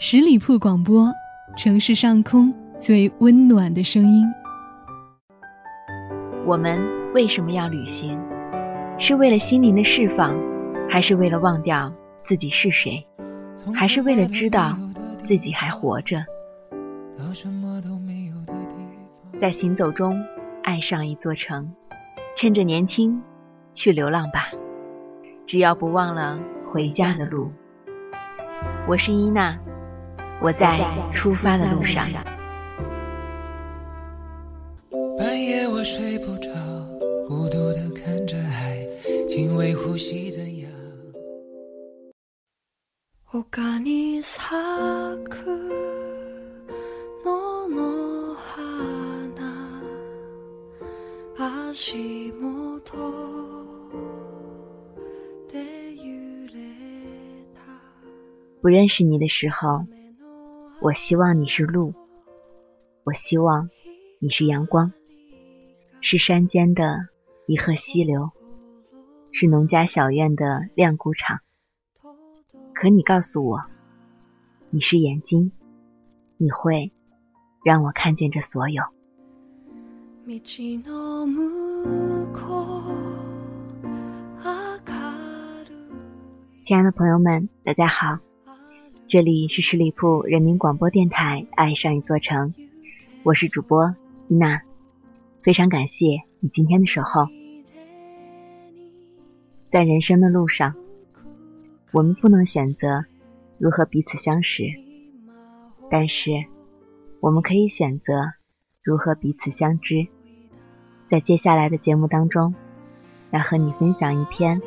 十里铺广播，城市上空最温暖的声音。我们为什么要旅行？是为了心灵的释放，还是为了忘掉自己是谁？还是为了知道自己还活着？在行走中爱上一座城，趁着年轻去流浪吧，只要不忘了回家的路。我是伊娜。我在出发的路上。半夜我睡不着，孤独的看着海，轻微呼吸怎样？不认识你的时候。我希望你是路，我希望你是阳光，是山间的一河溪流，是农家小院的亮谷场。可你告诉我，你是眼睛，你会让我看见这所有。亲爱的朋友们，大家好。这里是十里铺人民广播电台《爱上一座城》，我是主播伊娜，非常感谢你今天的守候。在人生的路上，我们不能选择如何彼此相识，但是我们可以选择如何彼此相知。在接下来的节目当中，要和你分享一篇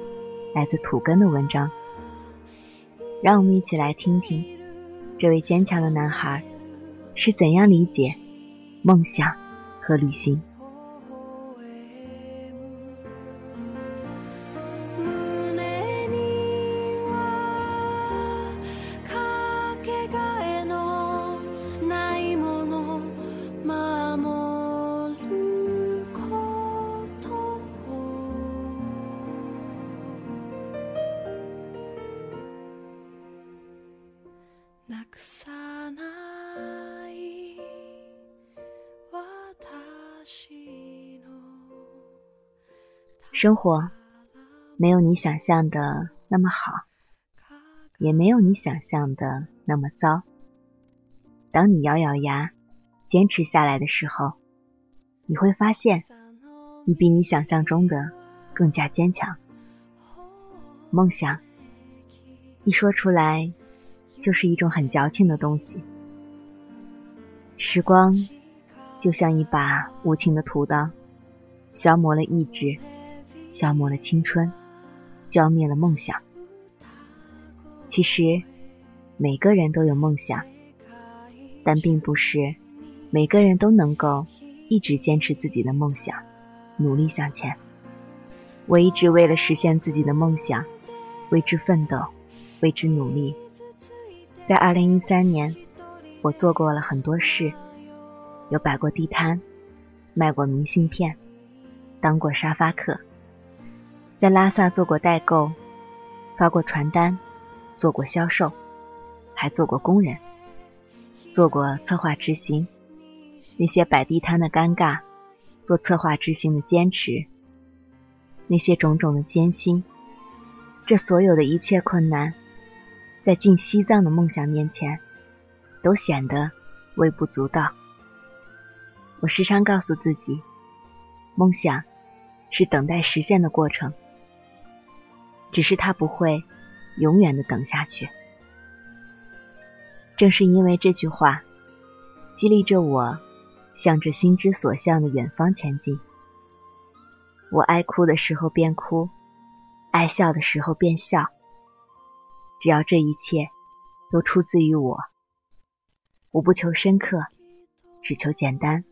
来自土根的文章。让我们一起来听听，这位坚强的男孩是怎样理解梦想和旅行。生活。没有你想象的那么好，也没有你想象的那么糟。当你咬咬牙坚持下来的时候，你会发现，你比你想象中的更加坚强。梦想一说出来，就是一种很矫情的东西。时光就像一把无情的屠刀，消磨了意志。消磨了青春，浇灭了梦想。其实，每个人都有梦想，但并不是每个人都能够一直坚持自己的梦想，努力向前。我一直为了实现自己的梦想，为之奋斗，为之努力。在二零一三年，我做过了很多事，有摆过地摊，卖过明信片，当过沙发客。在拉萨做过代购，发过传单，做过销售，还做过工人，做过策划执行。那些摆地摊的尴尬，做策划执行的坚持，那些种种的艰辛，这所有的一切困难，在进西藏的梦想面前，都显得微不足道。我时常告诉自己，梦想是等待实现的过程。只是它不会永远的等下去。正是因为这句话，激励着我向着心之所向的远方前进。我爱哭的时候便哭，爱笑的时候便笑。只要这一切都出自于我，我不求深刻，只求简单，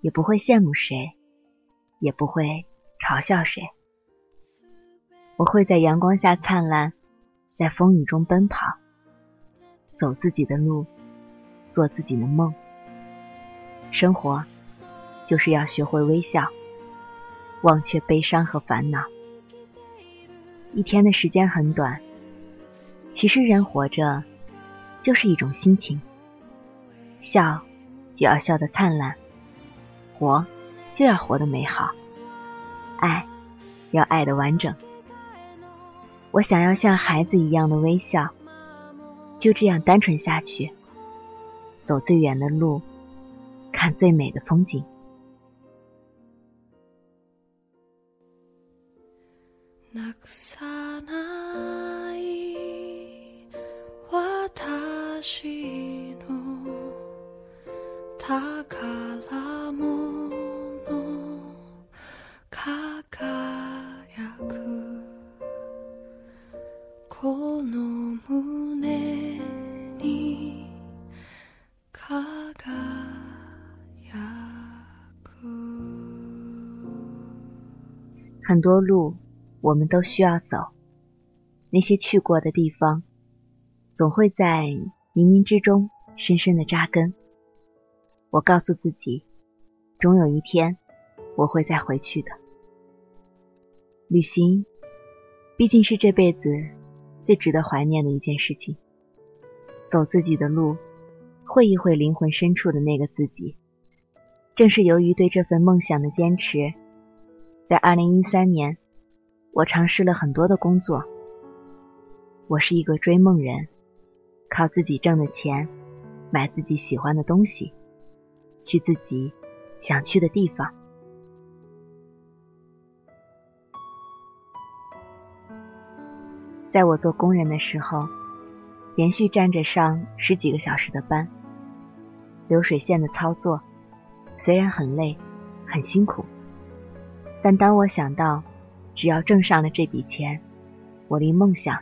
也不会羡慕谁，也不会嘲笑谁。我会在阳光下灿烂，在风雨中奔跑，走自己的路，做自己的梦。生活就是要学会微笑，忘却悲伤和烦恼。一天的时间很短，其实人活着就是一种心情。笑就要笑得灿烂，活就要活得美好，爱要爱得完整。我想要像孩子一样的微笑，就这样单纯下去，走最远的路，看最美的风景。很多路，我们都需要走。那些去过的地方，总会在冥冥之中深深的扎根。我告诉自己，终有一天我会再回去的。旅行，毕竟是这辈子最值得怀念的一件事情。走自己的路，会一会灵魂深处的那个自己。正是由于对这份梦想的坚持。在二零一三年，我尝试了很多的工作。我是一个追梦人，靠自己挣的钱，买自己喜欢的东西，去自己想去的地方。在我做工人的时候，连续站着上十几个小时的班，流水线的操作，虽然很累，很辛苦。但当我想到，只要挣上了这笔钱，我离梦想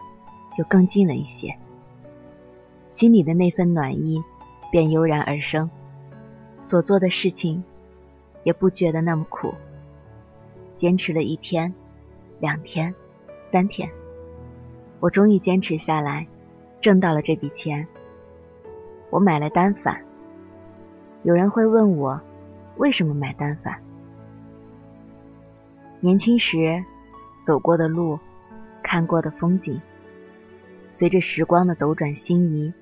就更近了一些，心里的那份暖意便油然而生，所做的事情也不觉得那么苦。坚持了一天、两天、三天，我终于坚持下来，挣到了这笔钱。我买了单反。有人会问我，为什么买单反？年轻时走过的路，看过的风景，随着时光的斗转星移，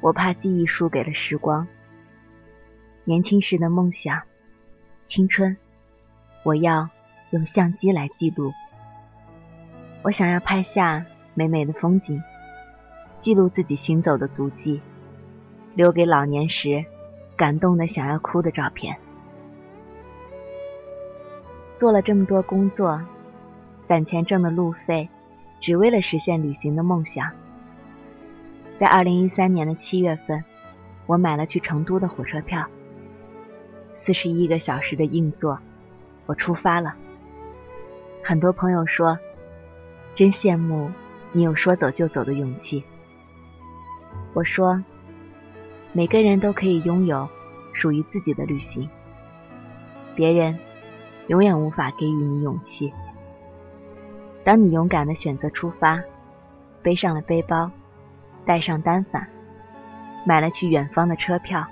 我怕记忆输给了时光。年轻时的梦想，青春，我要用相机来记录。我想要拍下美美的风景，记录自己行走的足迹，留给老年时感动的想要哭的照片。做了这么多工作，攒钱挣的路费，只为了实现旅行的梦想。在二零一三年的七月份，我买了去成都的火车票，四十一个小时的硬座，我出发了。很多朋友说，真羡慕你有说走就走的勇气。我说，每个人都可以拥有属于自己的旅行，别人。永远无法给予你勇气。当你勇敢的选择出发，背上了背包，带上单反，买了去远方的车票，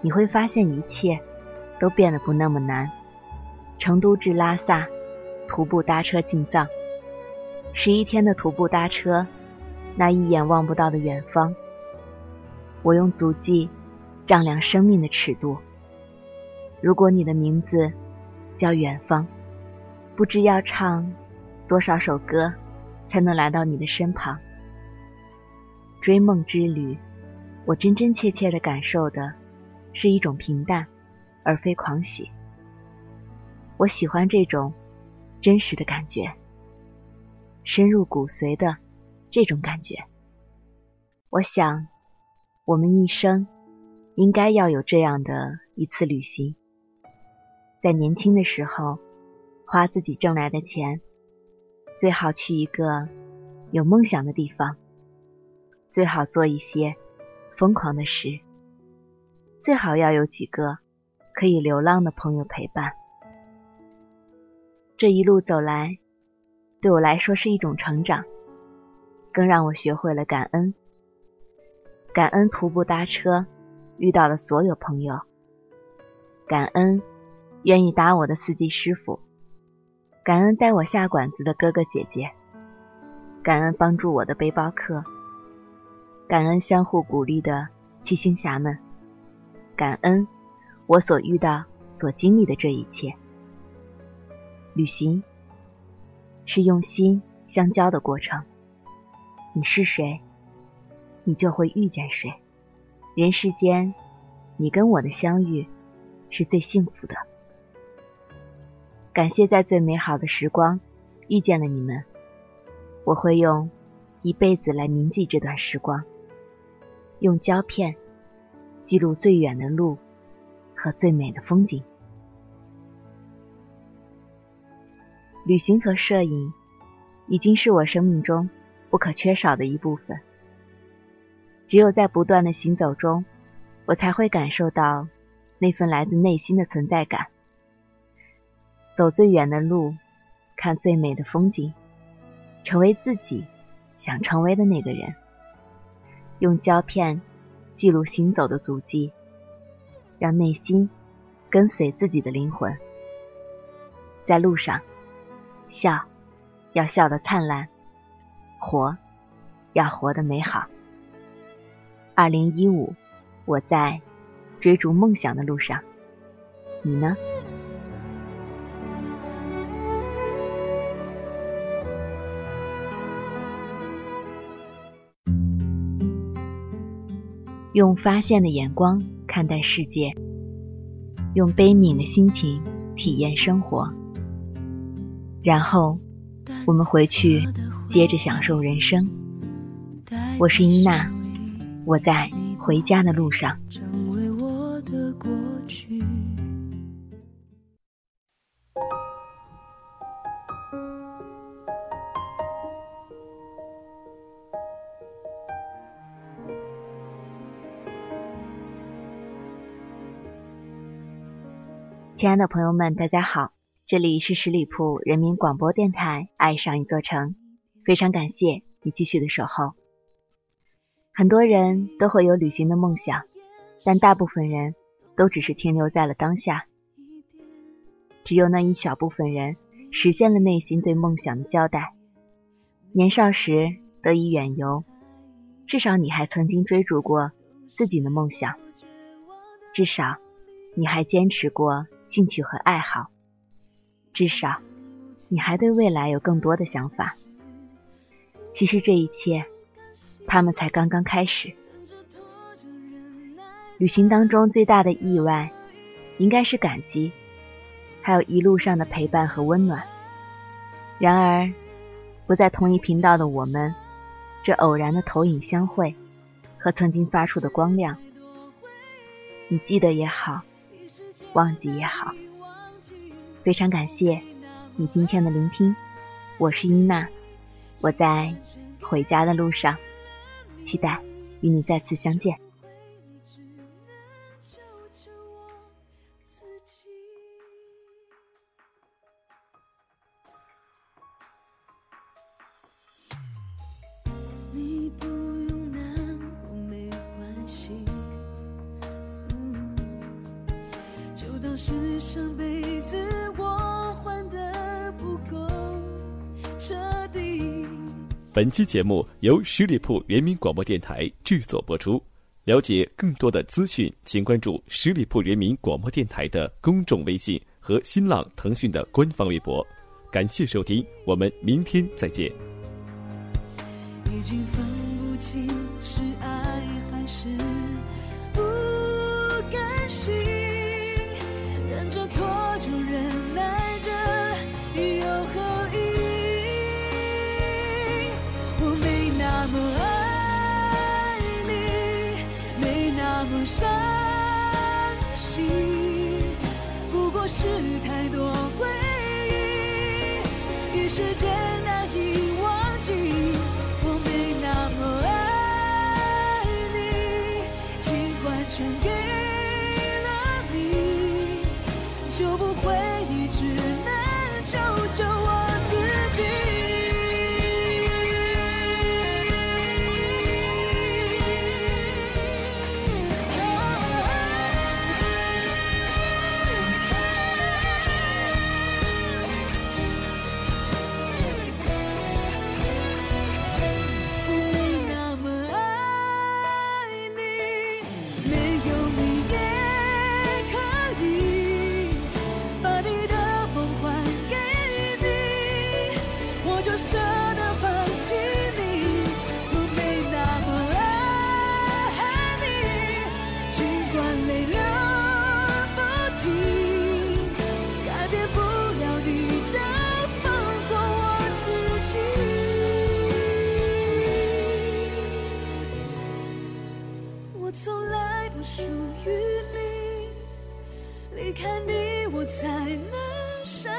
你会发现一切都变得不那么难。成都至拉萨，徒步搭车进藏，十一天的徒步搭车，那一眼望不到的远方，我用足迹丈量生命的尺度。如果你的名字。叫远方，不知要唱多少首歌，才能来到你的身旁。追梦之旅，我真真切切的感受的，是一种平淡，而非狂喜。我喜欢这种真实的感觉，深入骨髓的这种感觉。我想，我们一生应该要有这样的一次旅行。在年轻的时候，花自己挣来的钱，最好去一个有梦想的地方，最好做一些疯狂的事，最好要有几个可以流浪的朋友陪伴。这一路走来，对我来说是一种成长，更让我学会了感恩。感恩徒步搭车遇到的所有朋友，感恩。愿意搭我的司机师傅，感恩带我下馆子的哥哥姐姐，感恩帮助我的背包客，感恩相互鼓励的七星侠们，感恩我所遇到、所经历的这一切。旅行是用心相交的过程。你是谁，你就会遇见谁。人世间，你跟我的相遇是最幸福的。感谢在最美好的时光遇见了你们，我会用一辈子来铭记这段时光，用胶片记录最远的路和最美的风景。旅行和摄影已经是我生命中不可缺少的一部分。只有在不断的行走中，我才会感受到那份来自内心的存在感。走最远的路，看最美的风景，成为自己想成为的那个人。用胶片记录行走的足迹，让内心跟随自己的灵魂，在路上。笑，要笑得灿烂；活，要活得美好。二零一五，我在追逐梦想的路上，你呢？用发现的眼光看待世界，用悲悯的心情体验生活。然后，我们回去接着享受人生。我是伊娜，我在回家的路上。亲爱的朋友们，大家好。这里是十里铺人民广播电台《爱上一座城》，非常感谢你继续的守候。很多人都会有旅行的梦想，但大部分人都只是停留在了当下。只有那一小部分人实现了内心对梦想的交代。年少时得以远游，至少你还曾经追逐过自己的梦想，至少你还坚持过兴趣和爱好。至少，你还对未来有更多的想法。其实这一切，他们才刚刚开始。旅行当中最大的意外，应该是感激，还有一路上的陪伴和温暖。然而，不在同一频道的我们，这偶然的投影相会，和曾经发出的光亮，你记得也好，忘记也好。非常感谢你今天的聆听，我是英娜，我在回家的路上，期待与你再次相见。本期节目由十里铺人民广播电台制作播出。了解更多的资讯，请关注十里铺人民广播电台的公众微信和新浪、腾讯的官方微博。感谢收听，我们明天再见。已经分不清 you. 属于你离开你我才能生